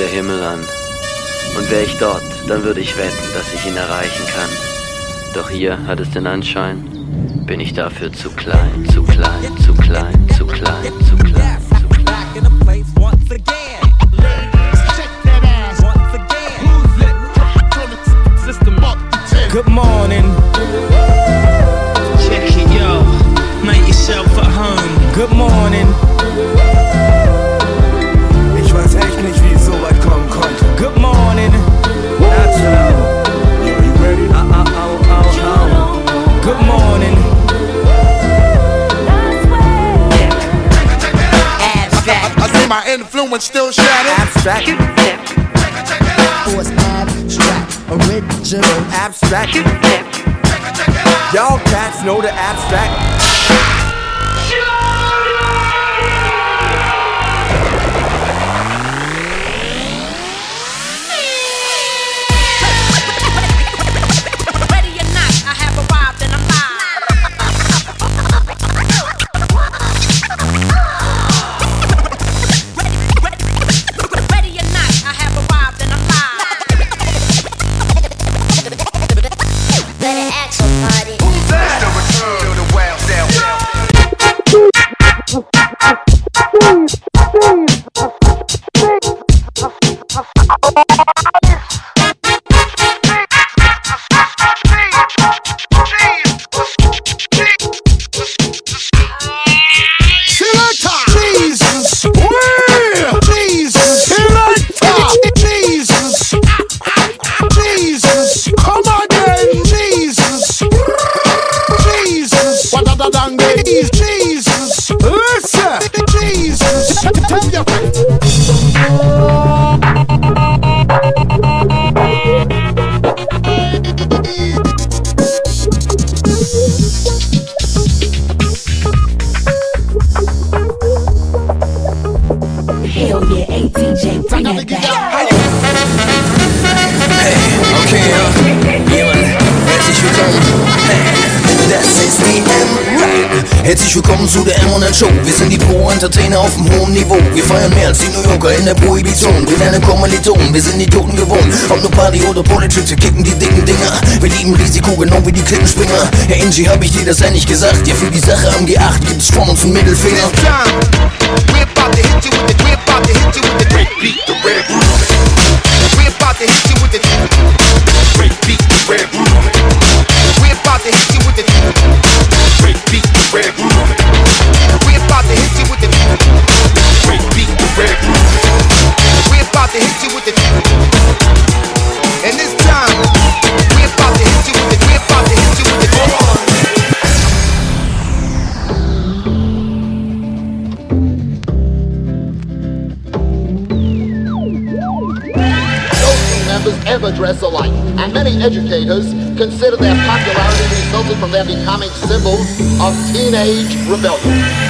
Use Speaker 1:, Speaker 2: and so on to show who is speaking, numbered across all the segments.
Speaker 1: der Himmel an. Und wäre ich dort, dann würde ich wetten, dass ich ihn erreichen kann. Doch hier hat es den Anschein, bin ich dafür zu klein, zu klein, zu klein, zu klein, zu klein, zu klein.
Speaker 2: Good morning. Check it, yo. Make yourself at home. Good morning.
Speaker 3: Ich weiß echt nicht, wie
Speaker 2: oh, oh. Good morning.
Speaker 4: I say my influence still shattered.
Speaker 3: Abstract.
Speaker 5: Force abstract, original
Speaker 3: Abstract. Y'all cats know the abstract.
Speaker 4: Listen! Jesus! Tell your friend.
Speaker 5: Herzlich willkommen zu der M&N Show. Wir sind die Pro-Entertainer auf dem hohen Niveau. Wir feiern mehr als die New Yorker in der Prohibition. Wir lernen Kommilitonen, wir sind Idioten gewohnt. Ob nur Party oder Politics, wir kicken die dicken Dinger. Wir lieben Risiko, genau wie die Klippenspringer. Herr Ingi, hab ich dir das eigentlich gesagt? Ja, für die Sache am G8 gibt's von uns einen Mittelfinger.
Speaker 6: Consider their popularity resulted from their becoming symbols of teenage rebellion.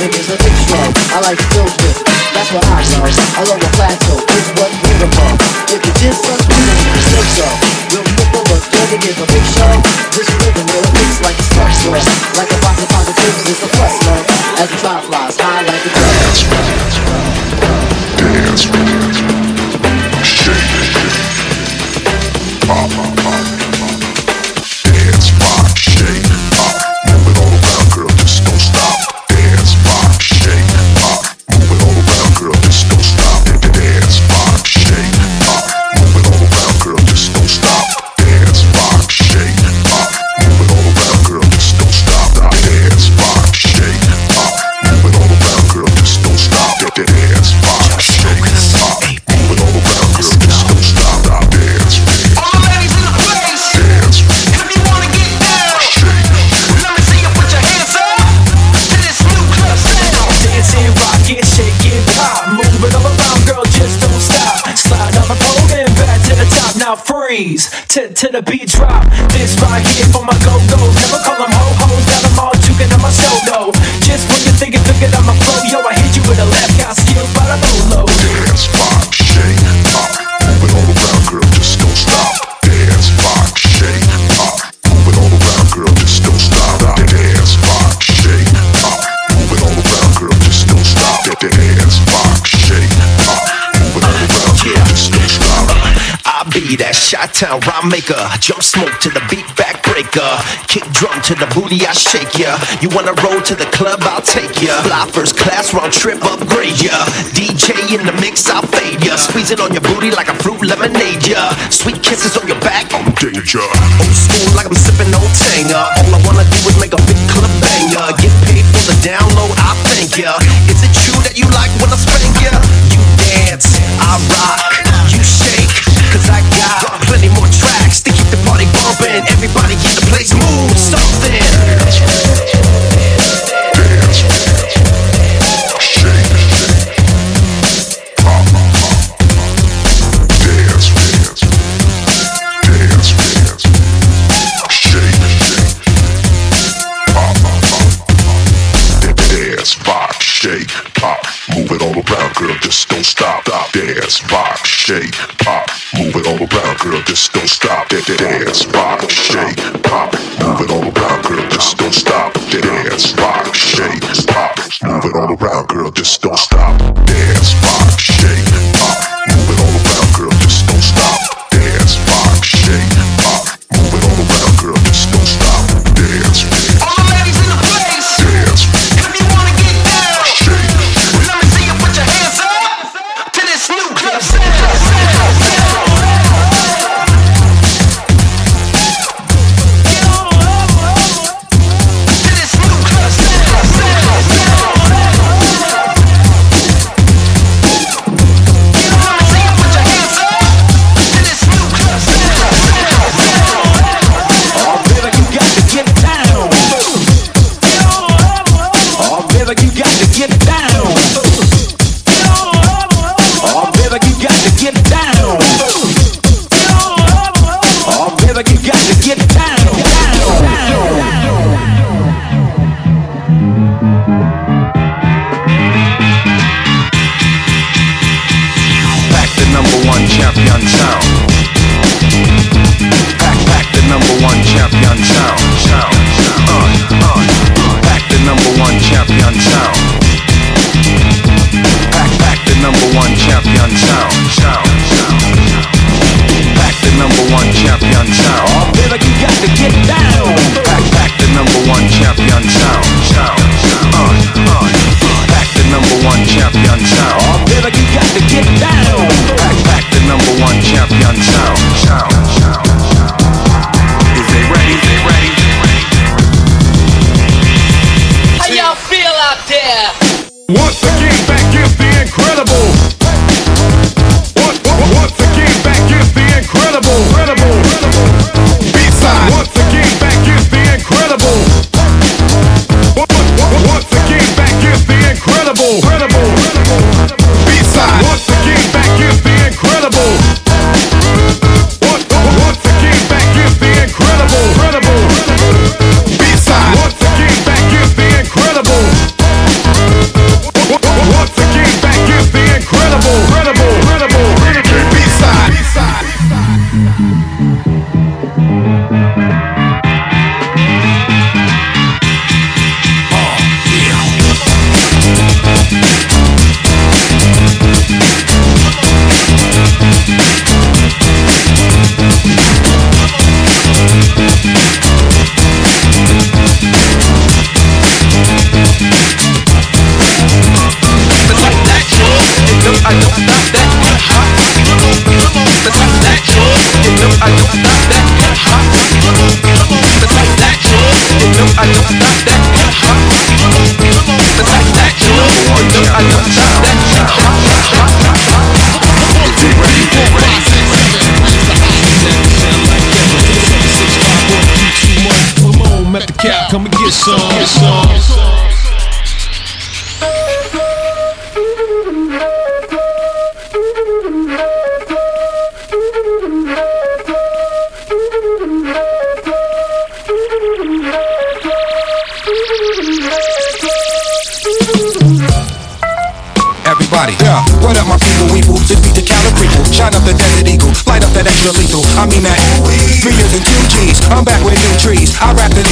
Speaker 7: living a a fiction. I like to with. That's what I know. I love a plateau. It's what we're about. If you diss us, we don't say so. We'll flip over, don't give a big show. This rhythm will mix like a slut sauce. Like a box of positives, it's a plus, love. As a
Speaker 8: five uptown rhyme maker. Jump smoke to the beat backbreaker. Kick drum to the booty, I shake ya. You wanna roll to the club, I'll take ya. Fly first class, round trip, upgrade ya. DJ in the mix, I'll fade ya. Squeeze it on your booty like a fruit lemonade, ya. Sweet kisses on your back,
Speaker 9: I'm danger.
Speaker 8: Old school like I'm sipping old Tanger. All I wanna do is make a big club banger. Get paid for the download, I thank ya. Is it true that you like when I spank ya? You dance, I rock, you shake, cause I got Everybody in the place move something.
Speaker 9: dance shake, pop, move it all around, girl, just don't stop, stop, dance, rock shake, pop, move it all around, girl, just don't stop. Dance, rock, shake, pop, move it all around, girl, just don't stop. Dance, rock, shake, pop, move it all around, girl, just don't stop.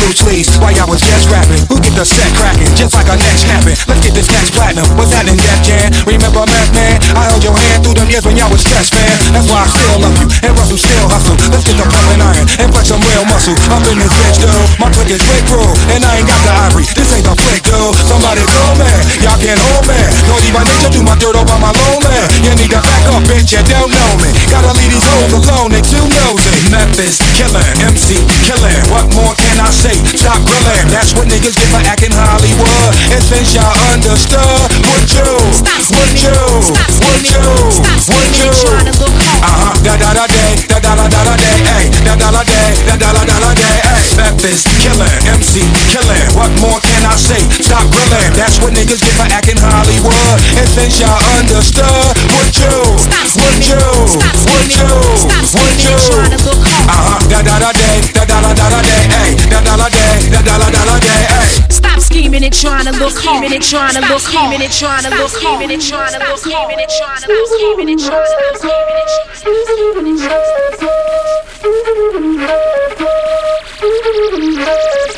Speaker 10: I rap in while y'all was just rapping. Who get the set cracking? Just like a neck snapping. Let's get this next platinum. What's that in Def Jam? Remember Math Man? I held your hand through them years when y'all was stressed, man. That's why I still love you. And Russell still hustle. Let's get the pumping iron and flex some real muscle. Up in this bitch, dude. My click is quick bro. And I ain't got the ivory. This ain't the flick, dude. Somebody go, man. Y'all can't hold me. Naughty by nature, do my dirt over my lonely. You need to back up, bitch. You don't know me. Gotta leave these hoes alone. They too nosy. Memphis killing, MC killing. What more can I say? Stop grilling. That's what niggas get for acting Hollywood. And since y'all understood, would you? Would you? Would you? Would you? Uh huh. Da da da day. Da da da da da day. Da da da day. Da da da da da day. Hey. Memphis killing, MC. What more can I say? Stop grilling. That's what niggas get for acting Hollywood. And since y'all understood, would you? Would you? Would you? Would you? Uh huh. Da da da day. Da da da da da day. Hey. Da da da day. Da da da da da day. Hey.
Speaker 11: Scheming and trying to look home and trying to look home and trying to look home and trying to look home and trying to look home and trying to look home and trying to look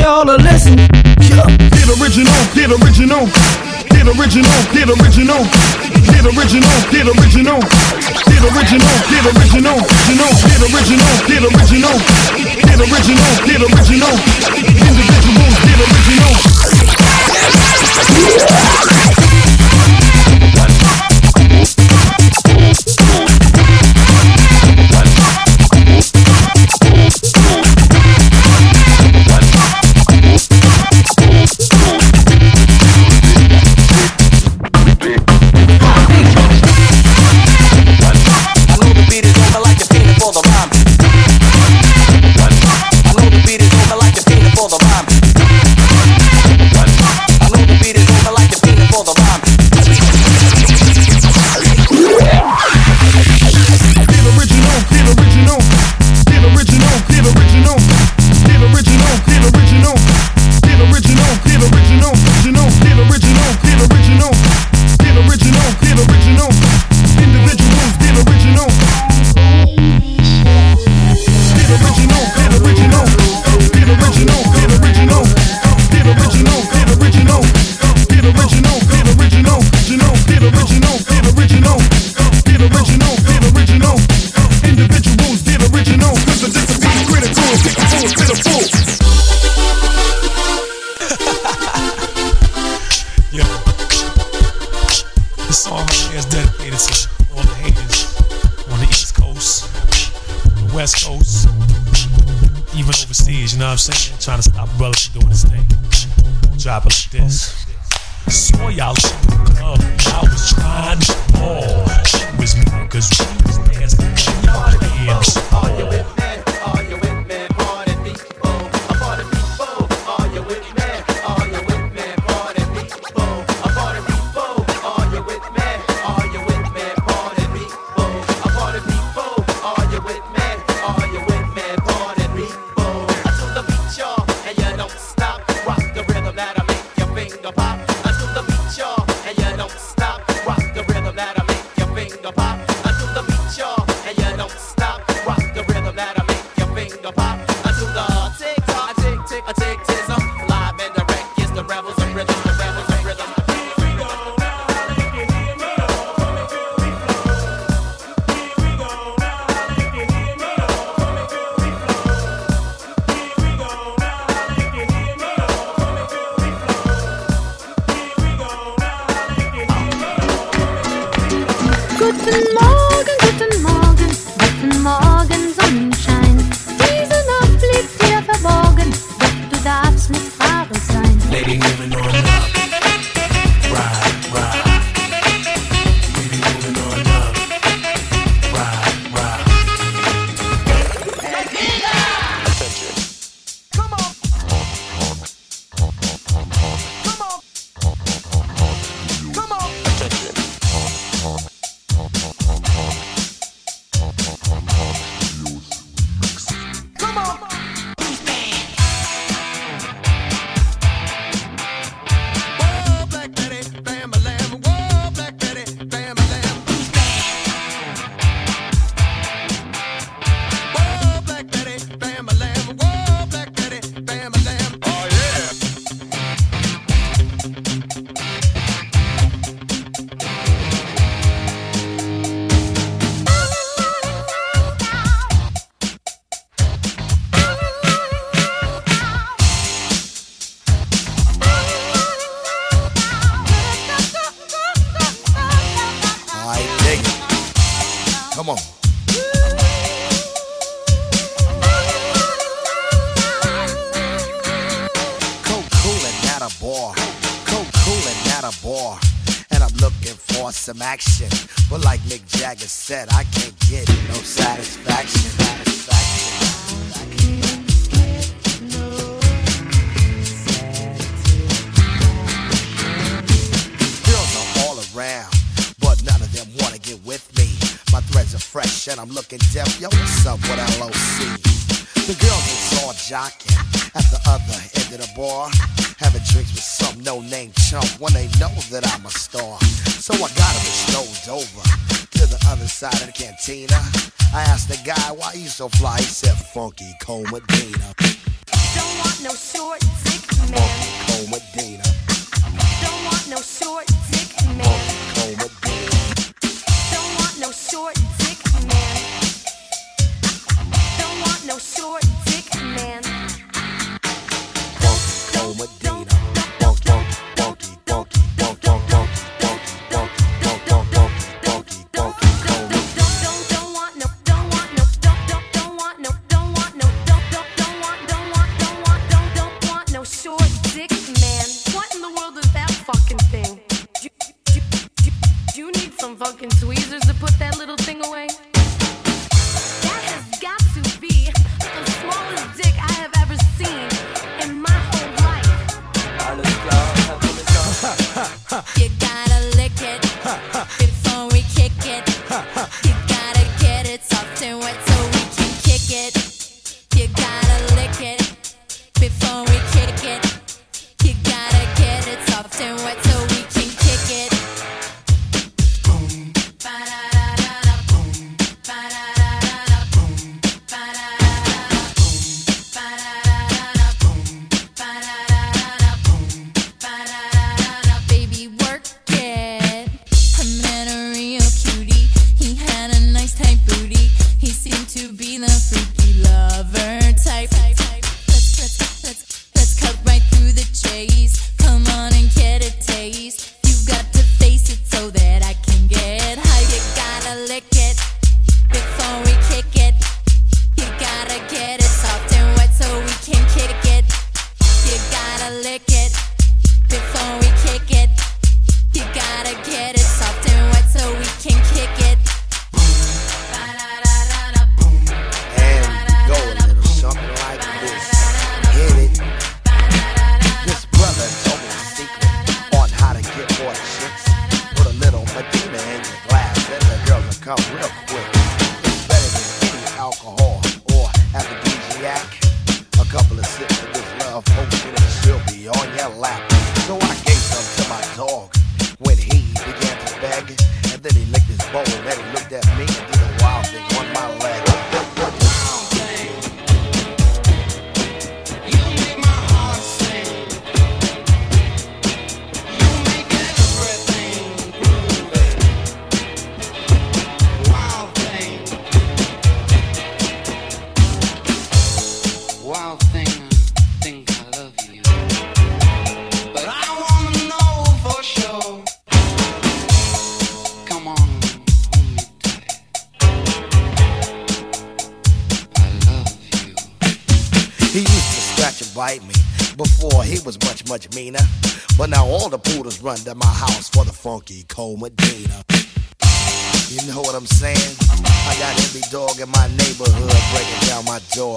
Speaker 5: y'all a lesson.
Speaker 10: Yeah.
Speaker 12: Get original, get original. Get original, get original. Get original, get original. Get original, get original. Get original, get original. Get original, get original. Individuals, get
Speaker 13: original. Girl gets all jockey at
Speaker 14: the other end of the
Speaker 5: bar. Having
Speaker 14: drinks with some no-name chump when
Speaker 5: they know
Speaker 14: that I'm a star. So I got him strolled over to the
Speaker 5: other side of the cantina. I asked the guy why he's so fly. He said, Funky Cold Medina.
Speaker 14: Don't want no short dick man. Funky Cold Medina. Don't want no short dick man. Funky Cold Medina. Don't want no short no short dick man.
Speaker 5: Funky Coma You know what I'm saying? I got every dog in my neighborhood breaking down my door.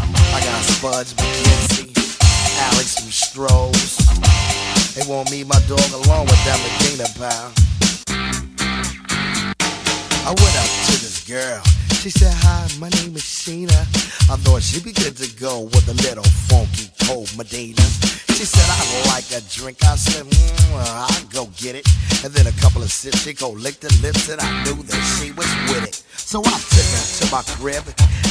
Speaker 5: I got Spuds MacKenzie, Alex from Strohs. They won't my dog along with that Medina pal. I went up to this girl. She said, hi, my name is Sheena. I thought she'd be good to go with a little funky cold Medina. She said, I like a drink. I said, mmm, get it. And then a couple of sips, she go lick the lips, and I knew that she was with it. So I took her to my crib,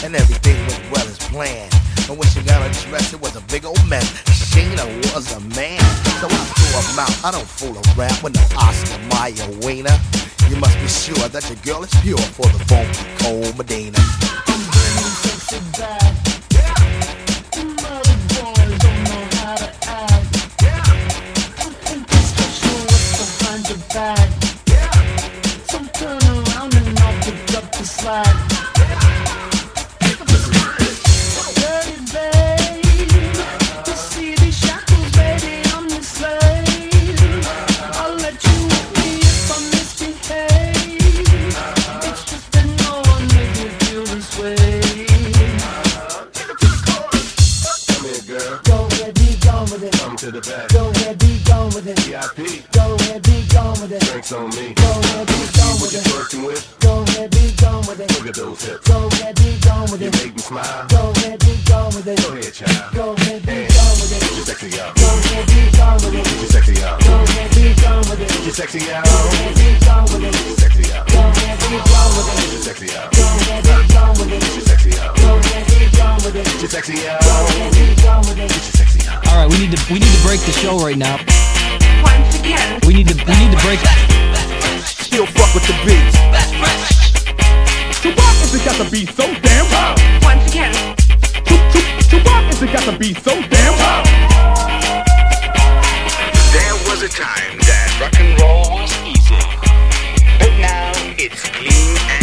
Speaker 5: and everything went well as planned. And when she got undressed, it was a big old mess. Sheena was a man, so I threw her out. I don't fool around with no Oscar Mayer wiener. You must be sure that your girl is pure for the funky cold Medina.
Speaker 15: I'm bringing sexy back. All right, we need to we need to break the
Speaker 16: show right now. Once again. We need to we need to break.
Speaker 17: Still fuck with the beats.
Speaker 12: So why is it got to be so damn hard?
Speaker 18: Once again.
Speaker 12: So why is it got to be so damn hard?
Speaker 19: There was a time that rock and roll was easy, but now it's clean and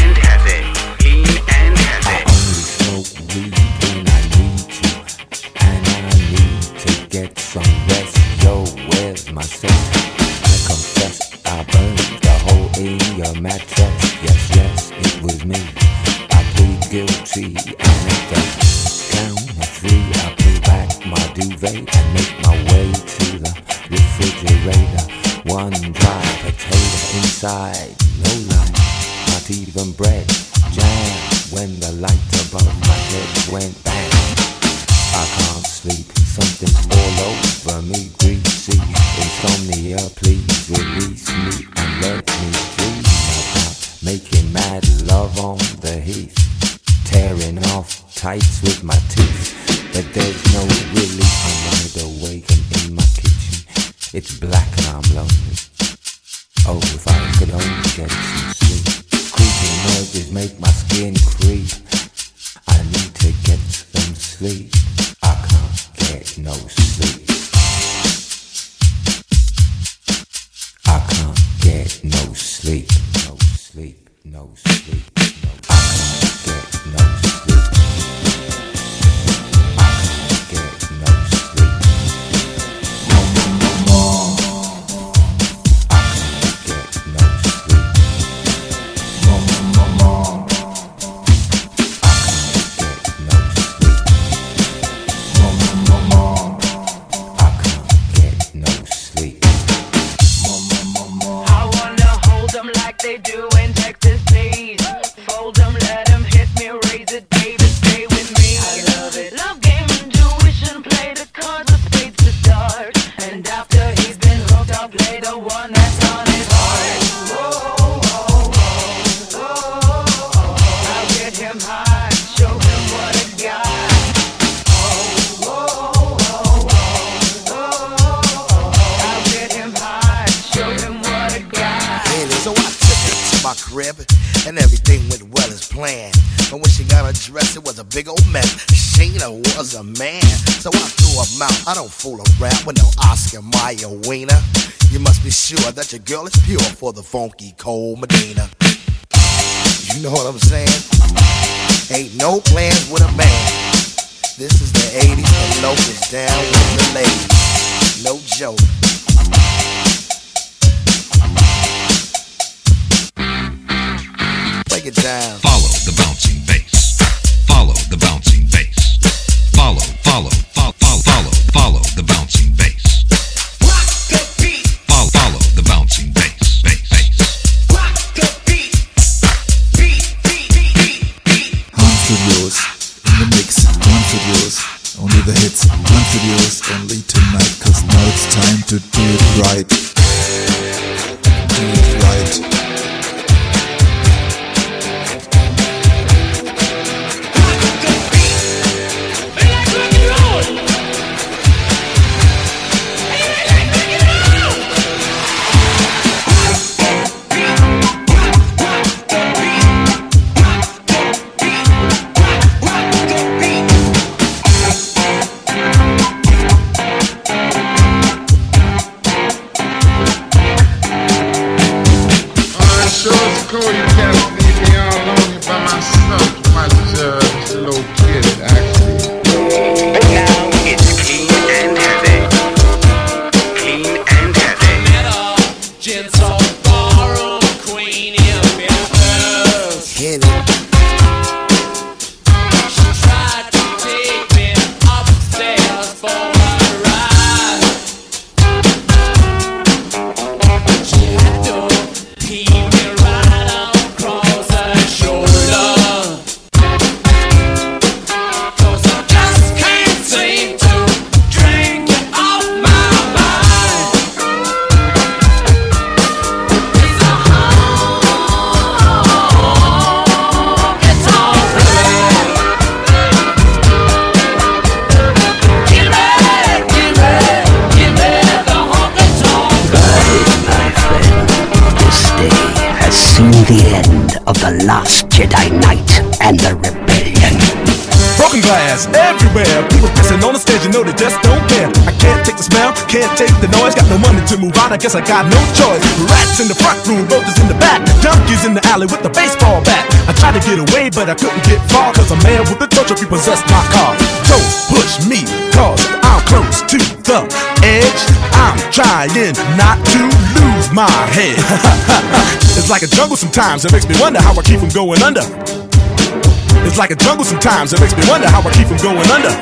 Speaker 15: mad love on the heath. Tearing off tights with my teeth, but there's no relief. I'm wide awake and in my kitchen. It's black and I'm lonely. Oh, if I could only get some sleep. Creeping noises make my skin creep.
Speaker 5: Big old mess. Sheena was a man, so I threw her out. I don't fool around with no Oscar Mayer wiener. You must be sure that your girl is pure for the funky cold Medina. You know what I'm saying? Ain't no plans with a man. This is the 80s, and locals down with the ladies. No joke. Break it down.
Speaker 20: Follow the bass. Follow the bouncing bass. Follow, follow, follow, follow, follow, follow the bouncing bass. Rock the Follow, follow the bouncing bass, bass, bass.
Speaker 21: Han Studios in the mix. One Studios, only the hits. One Studios, only tonight. Cause now it's time to do it right.
Speaker 22: Last Jedi Knight and the Rebellion.
Speaker 12: Broken glass everywhere. People pissing on the stage, you know they just don't care. I can't take the smell, can't take the noise. Got no money to move on, I guess I got no choice. Rats in the front room, roaches in the back. Junkies in the alley with the baseball bat. I tried to get away, but I couldn't get far. Cause a man with a tow truck repossessed my car. Don't push me, cause close to the edge. I'm trying not to lose my head. it's like a jungle sometimes, it makes me wonder how I keep from going under. It's like a jungle sometimes, it makes me wonder how I keep from going under.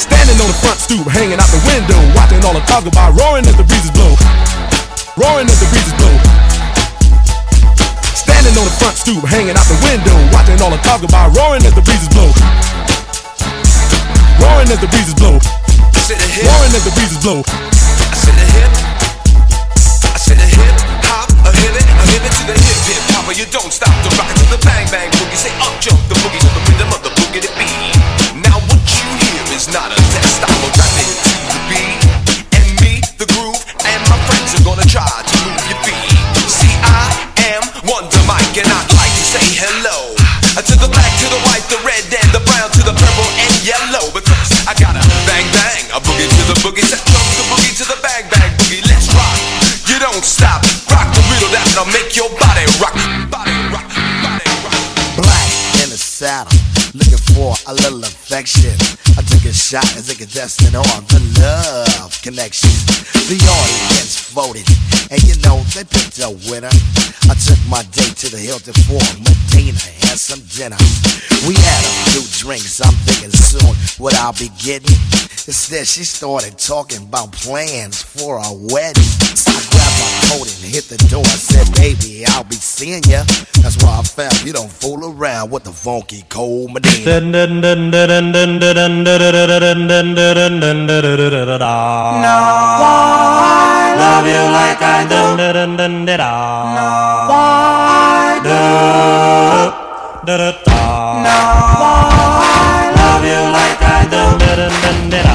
Speaker 12: Standing on the front stoop, hanging out the window, watching all the talk about roaring as the breezes blow. Roaring as the breezes blow. Standing on the front stoop, hanging out the window, watching all the talk about roaring as the breezes blow. Roaring as the breezes blow. Roaring as the breezes blow.
Speaker 9: I said a hip, I said a hip hop, a hip it, a hip it to the hip hip hopper. You don't stop the rock to the bang bang boogie. Say up jump the boogie to the rhythm of the boogie to beat. Now what you hear is not a I
Speaker 5: took a shot as a contestant on the love connection. The audience voted, and you know they picked a winner. I took my date to the Hilton for Medina and some dinner. We had a few drinks, I'm thinking soon what I'll be getting. Instead, she started talking about plans for a wedding coat and hit the door. I said, baby, I'll be seeing ya. That's why I found you don't fool around with the funky cold Medina.
Speaker 15: No, I love you like I do. No, I do. No, I love you like I do.